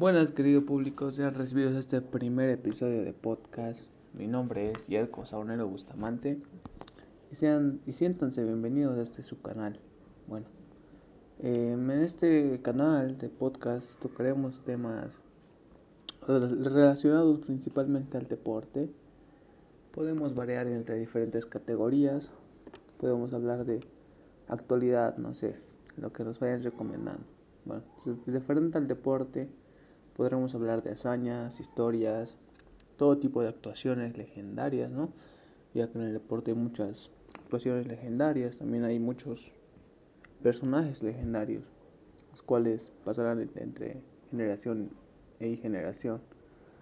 Buenas, querido público, sean recibidos a este primer episodio de podcast. Mi nombre es Yerko Saunero Bustamante y, sean, y siéntanse bienvenidos a este su canal. Bueno, em, en este canal de podcast tocaremos temas relacionados principalmente al deporte. Podemos variar entre diferentes categorías, podemos hablar de actualidad, no sé, lo que nos vayan recomendando. Bueno, diferente al deporte, podremos hablar de hazañas, historias, todo tipo de actuaciones legendarias, ¿no? Ya que en el deporte hay muchas actuaciones legendarias, también hay muchos personajes legendarios, los cuales pasarán entre generación y generación.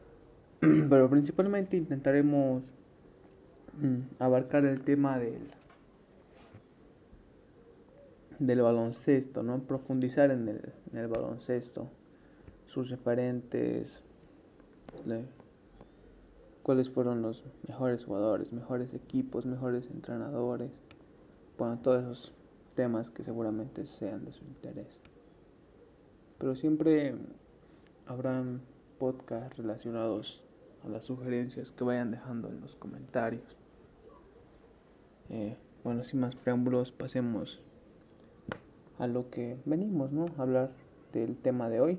Pero principalmente intentaremos mm, abarcar el tema del del baloncesto, ¿no? Profundizar en el baloncesto, sus referentes, cuáles fueron los mejores jugadores, mejores equipos, mejores entrenadores, bueno, todos esos temas que seguramente sean de su interés. Pero siempre habrán podcasts relacionados a las sugerencias que vayan dejando en los comentarios. Eh, bueno, sin más preámbulos, pasemos a lo que venimos, ¿no? A hablar del tema de hoy,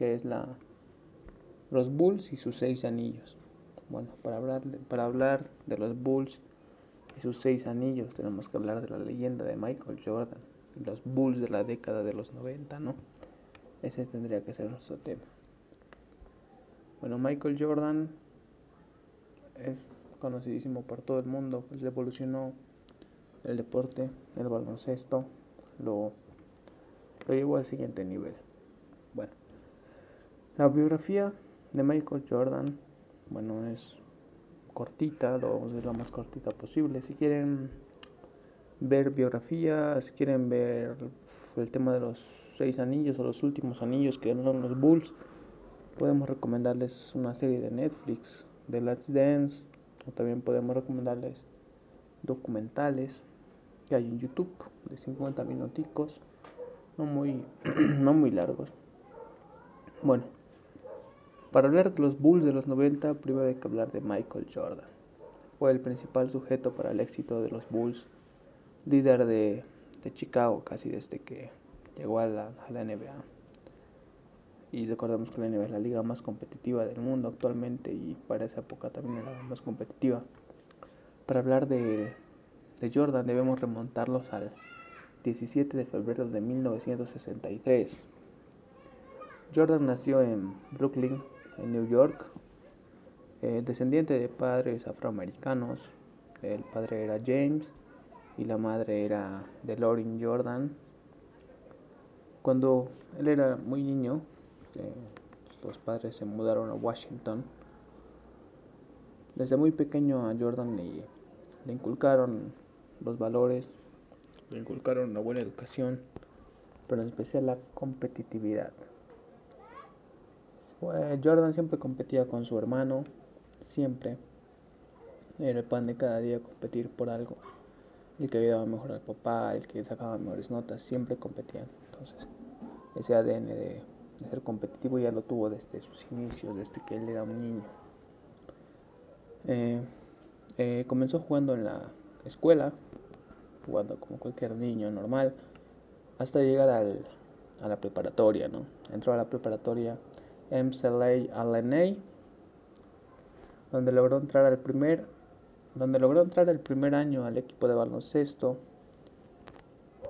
que es la los Bulls y sus seis anillos. Bueno, para hablar, para hablar de los Bulls y sus seis anillos tenemos que hablar de la leyenda de Michael Jordan, los Bulls de la década de los 90, ¿no? Ese tendría que ser nuestro tema. Bueno, Michael Jordan es conocidísimo por todo el mundo, pues revolucionó el deporte, el baloncesto, lo lo llevó al siguiente nivel. La biografía de Michael Jordan, bueno, es cortita, lo vamos a hacer lo más cortita posible. Si quieren ver biografía, si quieren ver el tema de los seis anillos o los últimos anillos que son los Bulls, podemos recomendarles una serie de Netflix de Let's Dance, o también podemos recomendarles documentales que hay en YouTube de 50 minuticos no muy, no muy largos. Bueno, para hablar de los Bulls de los 90, primero hay que hablar de Michael Jordan. Fue el principal sujeto para el éxito de los Bulls, líder de, Chicago casi desde que llegó a la, a la NBA. Y recordemos que la NBA es la liga más competitiva del mundo actualmente y para esa época también era la más competitiva. Para hablar de, de Jordan debemos remontarlos al 17 de febrero de 1963. Jordan nació en Brooklyn, en New York, eh, descendiente de padres afroamericanos. El padre era James y la madre era DeLorean Jordan. Cuando él era muy niño, eh, los padres se mudaron a Washington. Desde muy pequeño a Jordan le inculcaron los valores, le inculcaron una buena educación, pero en especial la competitividad. Jordan siempre competía con su hermano, siempre. Era el pan de cada día competir por algo. El que dado mejor al papá, el que sacaba mejores notas, siempre competían. Entonces, ese ADN de, ser competitivo ya lo tuvo desde sus inicios, desde que él era un niño. Eh, eh, comenzó jugando en la escuela, jugando como cualquier niño normal, hasta llegar al, a la preparatoria, ¿no? Entró a la preparatoria MCLA LNA, donde logró entrar al primer, donde logró entrar el primer año al equipo de baloncesto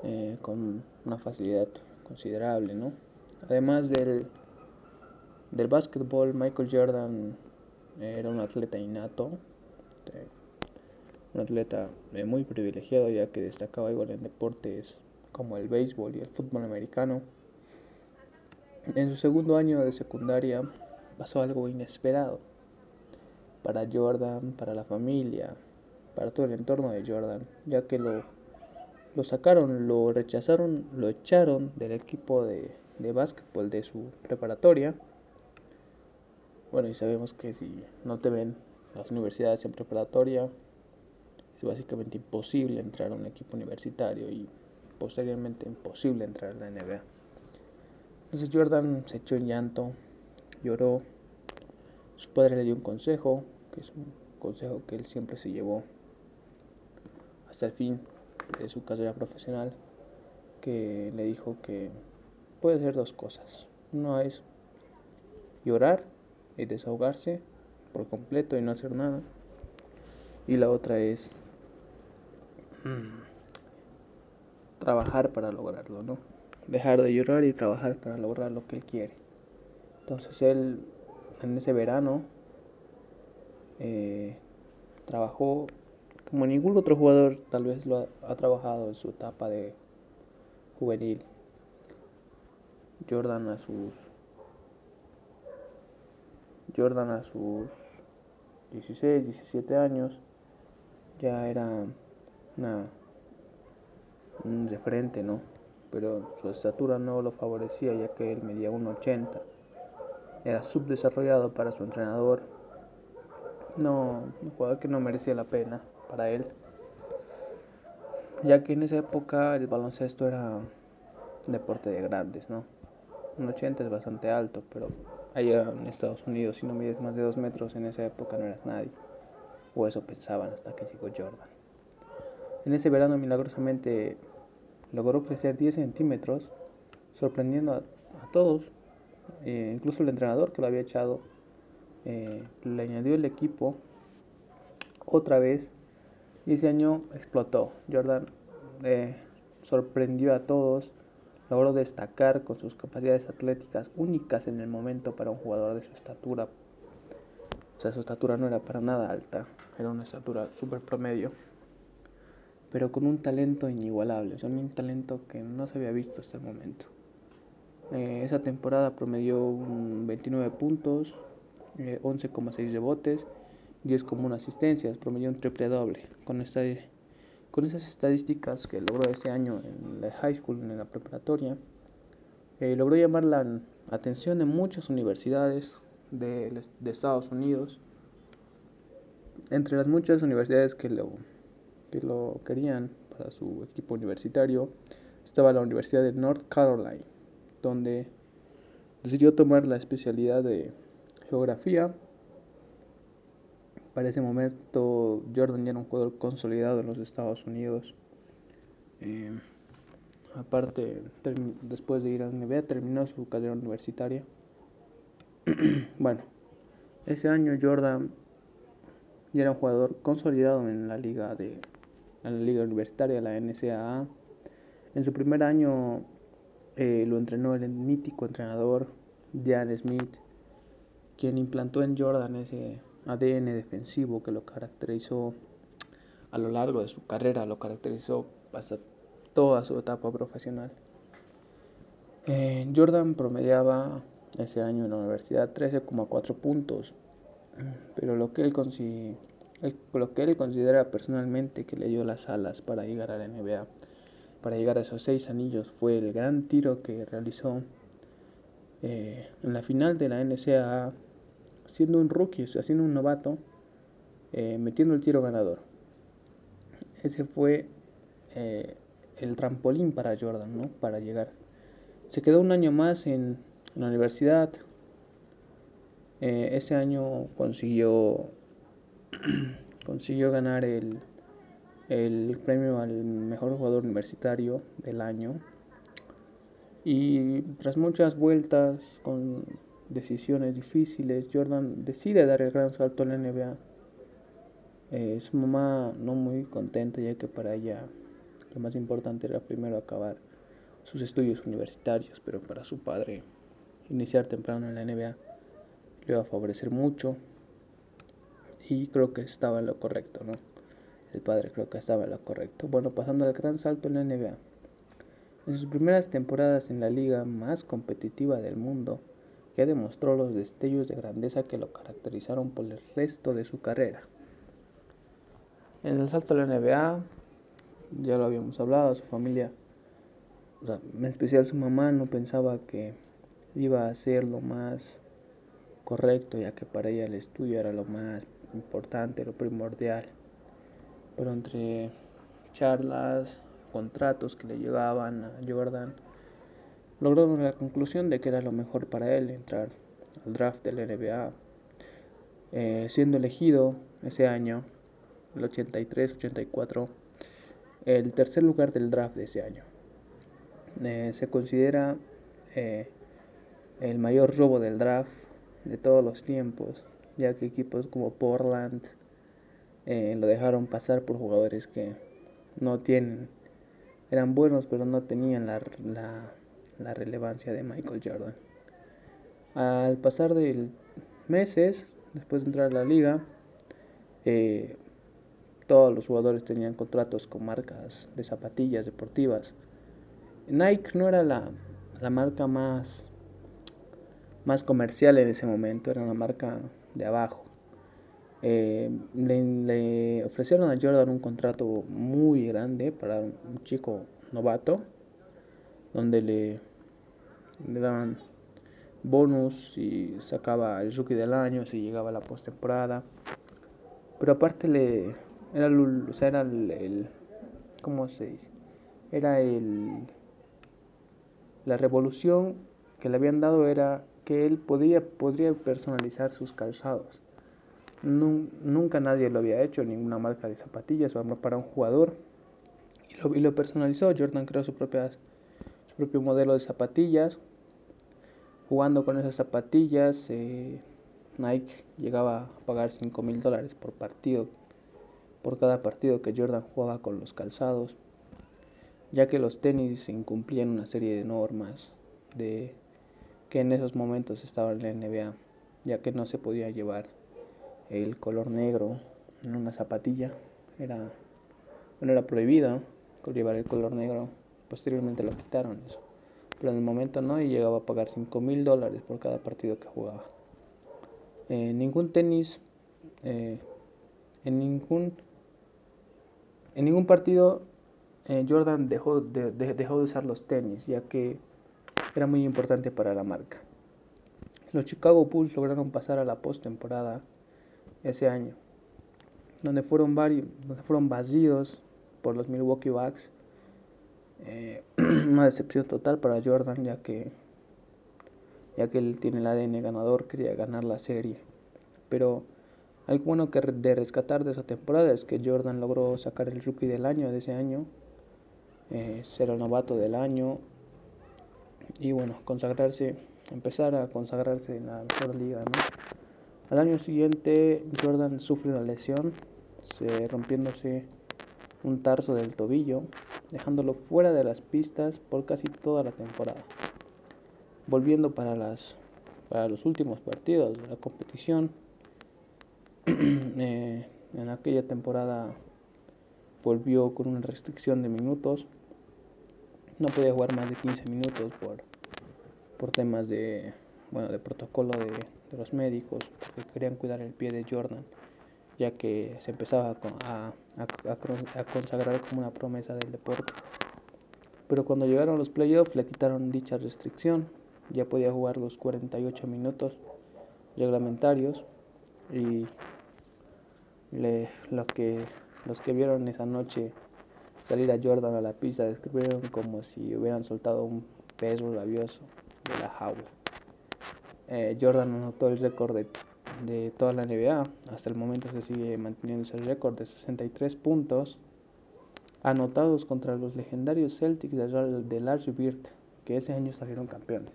eh, con una facilidad considerable, ¿no? Además del, del básquetbol, Michael Jordan era un atleta innato un atleta eh, muy privilegiado ya que destacaba igual en deportes como el béisbol y el fútbol americano. En su segundo año de secundaria pasó algo inesperado para Jordan, para la familia, para todo el entorno de Jordan, ya que lo, lo sacaron, lo rechazaron, lo echaron del equipo de, de básquetbol de su preparatoria. Bueno, y sabemos que si no te ven las universidades en preparatoria, es básicamente imposible entrar a un equipo universitario y posteriormente imposible entrar a la NBA. Entonces Jordan se echó en llanto, lloró. Su padre le dio un consejo, que es un consejo que él siempre se llevó hasta el fin de su carrera profesional, que le dijo que puede hacer dos cosas. Uno es llorar y desahogarse por completo y no hacer nada. Y la otra es mm, trabajar para lograrlo, ¿no? Dejar de llorar y trabajar para lograr lo que él quiere. Entonces él en ese verano eh, trabajó como ningún otro jugador tal vez lo ha, trabajado en su etapa de juvenil. Jordan a sus Jordan a sus 16, 17 años ya era una, un referente, ¿no? Pero su estatura no lo favorecía ya que él medía 1,80. Era subdesarrollado para su entrenador. No, un jugador que no merecía la pena para él. Ya que en esa época el baloncesto era un deporte de grandes, ¿no? Un 80 es bastante alto, pero allá en Estados Unidos si no mides más de 2 metros en esa época no eras nadie. O eso pensaban hasta que llegó Jordan. En ese verano milagrosamente logró crecer 10 centímetros, sorprendiendo a, todos, eh, incluso el entrenador que lo había echado, eh, le añadió el equipo otra vez y ese año explotó. Jordan eh, sorprendió a todos, logró destacar con sus capacidades atléticas únicas en el momento para un jugador de su estatura. O sea, su estatura no era para nada alta, era una estatura súper promedio, pero con un talento inigualable, o un talento que no se había visto hasta el momento. Eh, esa temporada promedió 29 puntos, 11,6 eh, rebotes 10 como una asistencia, promedió un triple doble. Con, esta, con esas estadísticas que logró ese año en la high school, en la preparatoria, eh, logró llamar la atención de muchas universidades de, de, Estados Unidos. Entre las muchas universidades que lo, que lo querían para su equipo universitario, estaba la Universidad de North Carolina, donde decidió tomar la especialidad de geografía para ese momento Jordan ya era un jugador consolidado en los Estados Unidos. Eh, aparte, después de ir a NBA, terminó su carrera universitaria. bueno, ese año Jordan ya era un jugador consolidado en la liga de la liga universitaria, la NCAA. En su primer año eh, lo entrenó el mítico entrenador Jan Smith, quien implantó en Jordan ese ADN defensivo que lo caracterizó a lo largo de su carrera, lo caracterizó hasta toda su etapa profesional. Eh, Jordan promediaba ese año en la universidad 13,4 puntos, pero lo que, él lo que él considera personalmente que le dio las alas para llegar a la NBA, para llegar a esos seis anillos, fue el gran tiro que realizó eh, en la final de la NCAA siendo un rookie, siendo un novato, eh, metiendo el tiro ganador. Ese fue eh, el trampolín para Jordan, ¿no? Para llegar. Se quedó un año más en, la universidad. Ese año consiguió consiguió ganar el, el premio al mejor jugador universitario del año. Y tras muchas vueltas con decisiones difíciles, Jordan decide dar el gran salto a la NBA. Eh, su mamá no muy contenta ya que para ella lo más importante era primero acabar sus estudios universitarios, pero para su padre iniciar temprano en la NBA le iba a favorecer mucho y creo que estaba en lo correcto, ¿no? El padre creo que estaba en lo correcto. Bueno, pasando al gran salto en la NBA. En sus primeras temporadas en la liga más competitiva del mundo, que demostró los destellos de grandeza que lo caracterizaron por el resto de su carrera. En el salto de la NBA, ya lo habíamos hablado, su familia, en especial su mamá, no pensaba que iba a ser lo más correcto, ya que para ella el estudio era lo más importante, lo primordial. Pero entre charlas, contratos que le llegaban a Jordan, logró la conclusión de que era lo mejor para él entrar al draft del NBA, eh, siendo elegido ese año, el 83-84, el tercer lugar del draft de ese año. Eh, se considera eh, el mayor robo del draft de todos los tiempos, ya que equipos como Portland lo dejaron pasar por jugadores que no tienen, eran buenos pero no tenían la, la relevancia de Michael Jordan. Al pasar de meses, después de entrar a la liga, eh, todos los jugadores tenían contratos con marcas de zapatillas deportivas. Nike no era la, marca más, más comercial en ese momento, era una marca de abajo. Eh, le, ofrecieron a Jordan un contrato muy grande para un chico novato, donde le, le daban bonus y sacaba el rookie del año si llegaba a la postemporada. Pero aparte le era el, o sea, era el, ¿cómo se dice? Era el la revolución que le habían dado era que él podía podría personalizar sus calzados. nunca nadie lo había hecho, ninguna marca de zapatillas para un jugador. Y lo, y lo personalizó. Jordan creó su, propia, su propio modelo de zapatillas Jugando con esas zapatillas, eh, Nike llegaba a pagar 5 mil dólares por partido, por cada partido que Jordan jugaba con los calzados, ya que los tenis incumplían una serie de normas de que en esos momentos estaba en la NBA, ya que no se podía llevar el color negro en una zapatilla, era, bueno, era prohibido llevar el color negro, posteriormente lo quitaron eso. Pero en el momento no y llegaba a pagar 5 mil dólares por cada partido que jugaba. Eh, ningún tenis, eh, en ningún en ningún partido eh, Jordan dejó de, dejó de usar los tenis, ya que era muy importante para la marca. Los Chicago Bulls lograron pasar a la postemporada ese año, donde fueron varios, fueron por los Milwaukee Bucks eh, una decepción total para Jordan ya que ya que él tiene el ADN ganador, quería ganar la serie. Pero algo bueno que de rescatar de esa temporada es que Jordan logró sacar el rookie del año de ese año, eh, ser el novato del año y bueno, consagrarse, empezar a consagrarse en la mejor liga. Al año siguiente Jordan sufre una lesión, se, rompiéndose un tarso del tobillo dejándolo fuera de las pistas por casi toda la temporada. Volviendo para, las, para los últimos partidos de la competición, eh, en aquella temporada volvió con una restricción de minutos. No podía jugar más de 15 minutos por, por temas de, bueno, de protocolo de, de los médicos, porque querían cuidar el pie de Jordan ya que se empezaba a, a, consagrar como una promesa del deporte. Pero cuando llegaron los playoffs le quitaron dicha restricción, ya podía jugar los 48 minutos reglamentarios y le, lo que, los que vieron esa noche salir a Jordan a la pista describieron como si hubieran soltado un pez rabioso de la jaula. Eh, Jordan anotó el récord de de toda la NBA. Hasta el momento se sigue manteniendo ese récord de 63 puntos anotados contra los legendarios Celtics de Larry Bird, que ese año salieron campeones.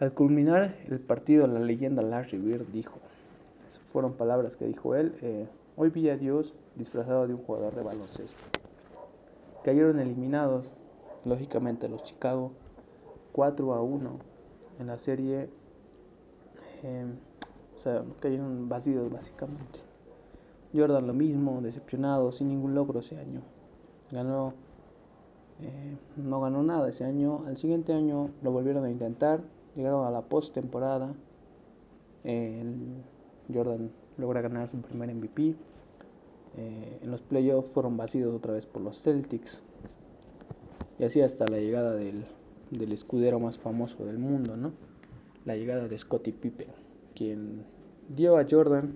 Al culminar el partido, la leyenda Larry Bird dijo, fueron palabras que dijo él, eh, hoy vi a Dios disfrazado de un jugador de baloncesto. Cayeron eliminados, lógicamente, los Chicago 4 a 1 en la serie. Eh, o sea, cayeron vacíos básicamente. Jordan lo mismo, decepcionado, sin ningún logro ese año. Ganó, eh, no ganó nada ese año. Al siguiente año lo volvieron a intentar, llegaron a la post-temporada. Jordan logra ganar su primer MVP. Eh, en los playoffs fueron vacíos otra vez por los Celtics. Y así hasta la llegada del, del escudero más famoso del mundo, ¿no? La llegada de Scottie Pippen quien dio a Jordan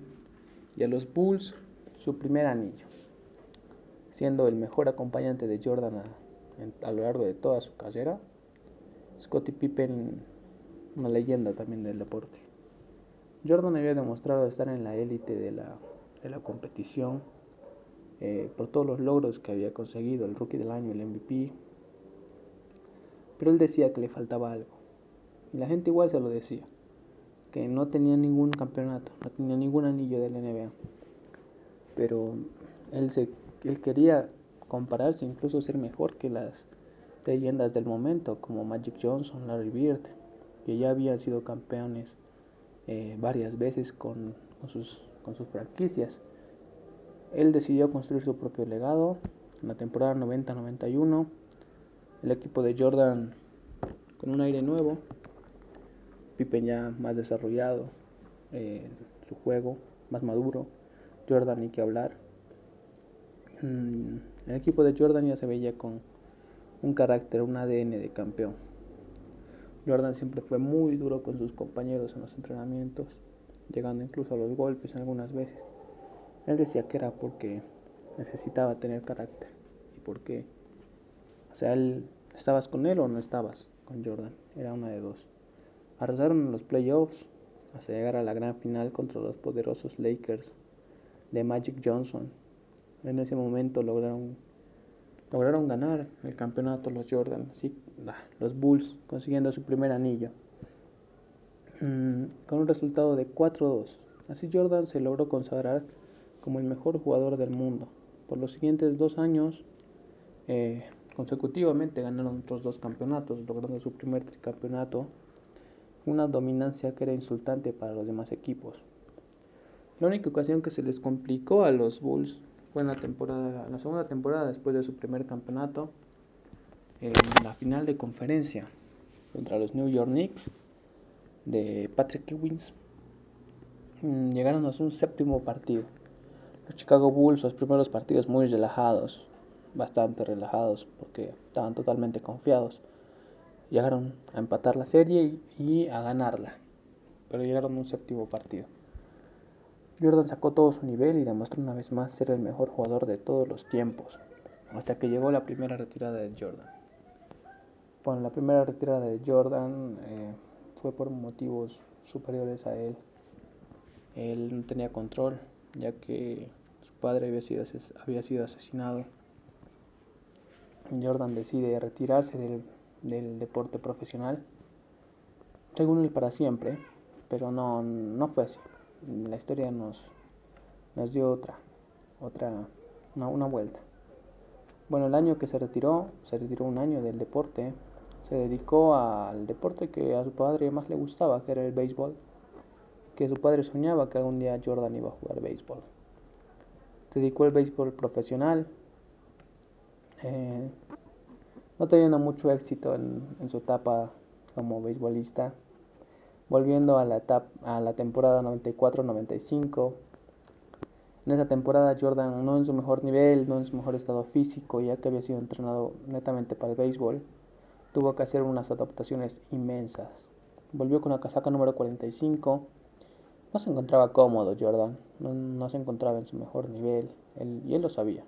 y a los Bulls su primer anillo, siendo el mejor acompañante de Jordan a, lo largo de toda su carrera. Scottie Pippen una leyenda también del deporte. Jordan había demostrado estar en la élite de la, de la competición eh, por todos los logros que había conseguido, el rookie del año, el MVP. Pero él decía que le faltaba algo. Y la gente igual se lo decía. Que no tenía ningún campeonato, no tenía ningún anillo de la NBA. Pero él, se, él quería compararse, incluso ser mejor que las leyendas del momento, como Magic Johnson, Larry Bird, que ya habían sido campeones eh, varias veces con, sus, con sus franquicias. Él decidió construir su propio legado en la temporada 90-91. El equipo de Jordan con un aire nuevo, Pippen ya más desarrollado, eh, su juego más maduro, Jordan ni que hablar. Mm, el equipo de Jordan ya se veía con un carácter, un ADN de campeón. Jordan siempre fue muy duro con sus compañeros en los entrenamientos, llegando incluso a los golpes algunas veces. Él decía que era porque necesitaba tener carácter y porque, o sea, él, estabas con él o no estabas con Jordan, era una de dos. Arrasaron en los playoffs hasta llegar a la gran final contra los poderosos Lakers de Magic Johnson. En ese momento lograron lograron ganar el campeonato los Jordan, los Bulls consiguiendo su primer anillo mm, con un resultado de 4-2. Así Jordan se logró consagrar como el mejor jugador del mundo. Por los siguientes dos años eh, consecutivamente ganaron otros dos campeonatos, logrando su primer tricampeonato, una dominancia que era insultante para los demás equipos. La única ocasión que se les complicó a los Bulls fue en la temporada, la segunda temporada después de su primer campeonato, en la final de conferencia contra los New York Knicks de Patrick Ewings. Mm, llegaron a un séptimo partido. Los Chicago Bulls, los primeros partidos muy relajados, bastante relajados porque estaban totalmente confiados. Llegaron a empatar la serie y a ganarla, pero llegaron a un séptimo partido. Jordan sacó todo su nivel y demostró una vez más ser el mejor jugador de todos los tiempos, hasta que llegó la primera retirada de Jordan. Bueno, la primera retirada de Jordan eh, fue por motivos superiores a él. Él no tenía control, ya que su padre había sido, había sido asesinado. Jordan decide retirarse del, del deporte profesional, según él para siempre, pero no, no fue así la historia nos, nos dio otra, otra, una, una vuelta. Bueno, el año que se retiró, se retiró un año del deporte, se dedicó al deporte que a su padre más le gustaba, que era el béisbol, que su padre soñaba que algún día Jordan iba a jugar béisbol. Se dedicó al béisbol profesional, eh, no teniendo mucho éxito en, su etapa como beisbolista volviendo a la, a la temporada 94-95. En esa temporada Jordan no en su mejor nivel, no en su mejor estado físico, ya que había sido entrenado netamente para el béisbol, tuvo que hacer unas adaptaciones inmensas. Volvió con la casaca número 45. No se encontraba cómodo Jordan, no, se encontraba en su mejor nivel, y él lo sabía.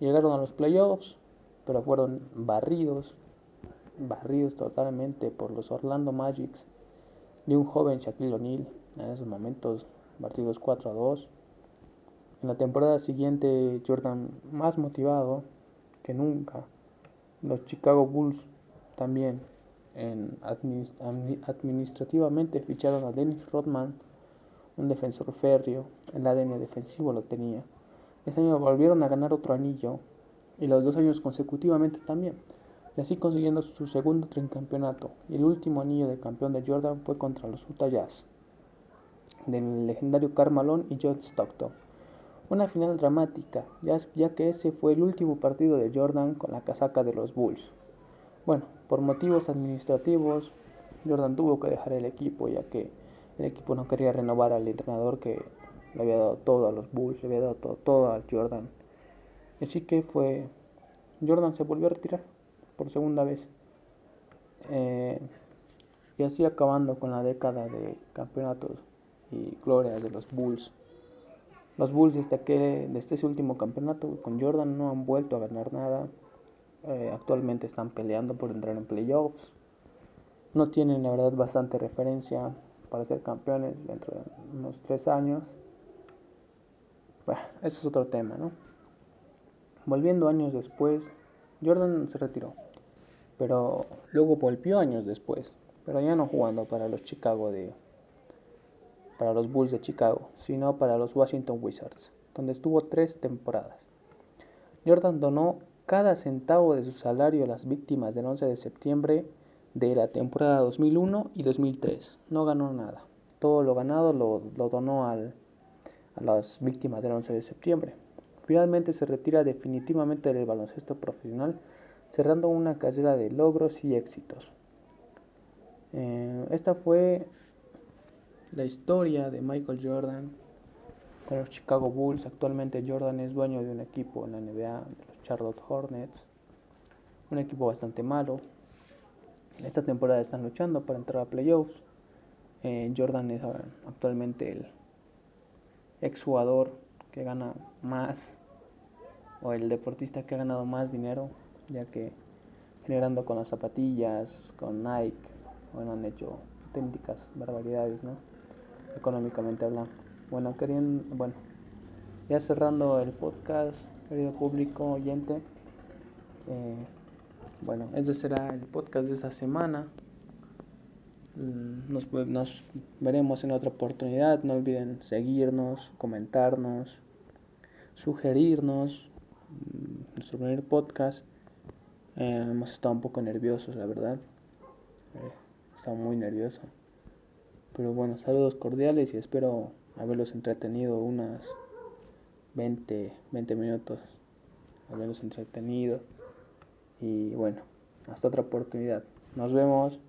Llegaron a los playoffs, pero fueron barridos, barridos totalmente por los Orlando Magics de un joven Shaquille O'Neal en esos momentos, partidos 4 a 2. En la temporada siguiente, Jordan más motivado que nunca. Los Chicago Bulls también en administrativamente ficharon a Dennis Rodman, un defensor férreo, el ADN defensivo lo tenía. Ese año volvieron a ganar otro anillo y los dos años consecutivamente también y así consiguiendo su segundo tricampeonato. Y el último anillo de campeón de Jordan fue contra los Utah Jazz, del legendario Carmalón y John Stockton. Una final dramática, ya, ya que ese fue el último partido de Jordan con la casaca de los Bulls. Bueno, por motivos administrativos, Jordan tuvo que dejar el equipo, ya que el equipo no quería renovar al entrenador que le había dado todo a los Bulls, le había dado todo, todo a Jordan. Así que fue, Jordan se volvió a retirar por segunda vez. Eh, y así acabando con la década de campeonatos y glorias de los Bulls. Los Bulls desde, que, desde ese último campeonato con Jordan no han vuelto a ganar nada. Eh, actualmente están peleando por entrar en playoffs. no tienen la verdad bastante referencia para ser campeones dentro de unos tres años. Bueno, eso es otro tema, ¿no? Volviendo años después, Jordan se retiró, pero luego volvió años después, pero ya no jugando para los Chicago de para los Bulls de Chicago, sino para los Washington Wizards, donde estuvo tres temporadas. Jordan donó cada centavo de su salario a las víctimas del 11 de septiembre de la temporada 2001 y 2003. No ganó nada. Todo lo ganado lo, donó a las víctimas del 11 de septiembre. Finalmente se retira definitivamente del baloncesto profesional, cerrando una carrera de logros y éxitos. Eh, esta fue la historia de Michael Jordan con los Chicago Bulls. Actualmente Jordan es dueño de un equipo en la NBA, de los Charlotte Hornets. Un equipo bastante malo. Esta temporada están luchando para entrar a playoffs. Eh, Jordan es actualmente el exjugador que gana más o el deportista que ha ganado más dinero, ya que generando con las zapatillas, con Nike, bueno, han hecho auténticas barbaridades, ¿no? Económicamente hablando. Bueno, queriendo, bueno, ya cerrando el podcast, querido público oyente, eh, bueno, ese será el podcast de esta semana. Mm, nos, nos, veremos en otra oportunidad. No olviden seguirnos, comentarnos, sugerirnos. Mm, nuestro primer podcast. Eh, hemos estado un poco nerviosos, la verdad. Eh, estado muy nervioso. Pero bueno, saludos cordiales y espero haberlos entretenido unas 20, 20 minutos. Haberlos entretenido. Y bueno, hasta otra oportunidad. Nos vemos.